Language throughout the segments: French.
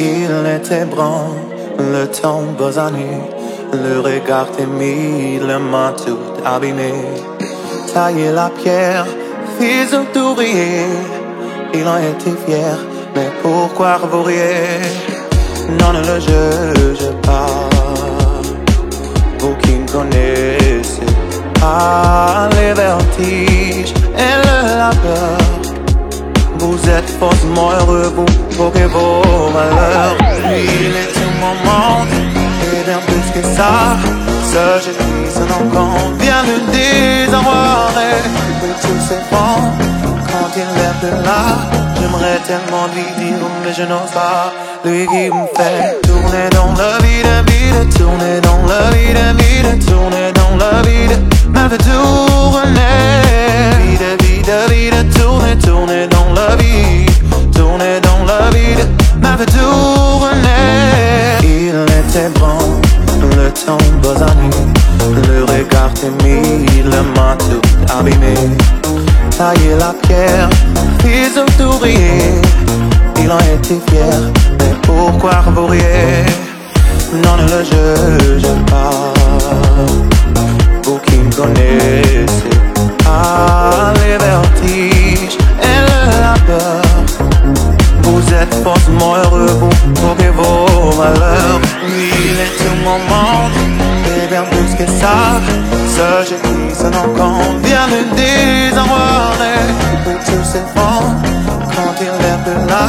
Il était brun, le temps basané, le regard timide, le main tout abîmé. Tailler la pierre, fils d'ouvrier, il en était fier, mais pourquoi revouriez? Non, ne le juge pas, vous qui me connaissez, ah, les vertiges Vous êtes faussement heureux, vous que vos malheurs. Il est tout mon monde, et bien plus que ça. Ce j'ai pris son encombre vient de désarroi. Et tout s'effondre quand il lève de là. J'aimerais tellement lui dire, mais je n'ose pas. Lui qui me fait tourner dans la vie vide, Le temps basané, le regard timide, le manteau abîmé. Tailler la pierre, fils d'ouvrier, il en était fier, mais pourquoi revouriez Non, ne le juge pas, vous qui me connaissez, ah, les vertiges et le labeur. Vous êtes forcément heureux, vous trouvez vos malheurs. Ça. J'ai pris son encombre vient de désarroi. Tout s'effondre quand il lève de là.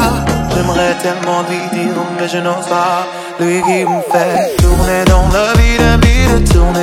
J'aimerais tellement lui dire, mais je n'ose pas. Lui qui me fait tourner dans la vie de vie, tourner la vie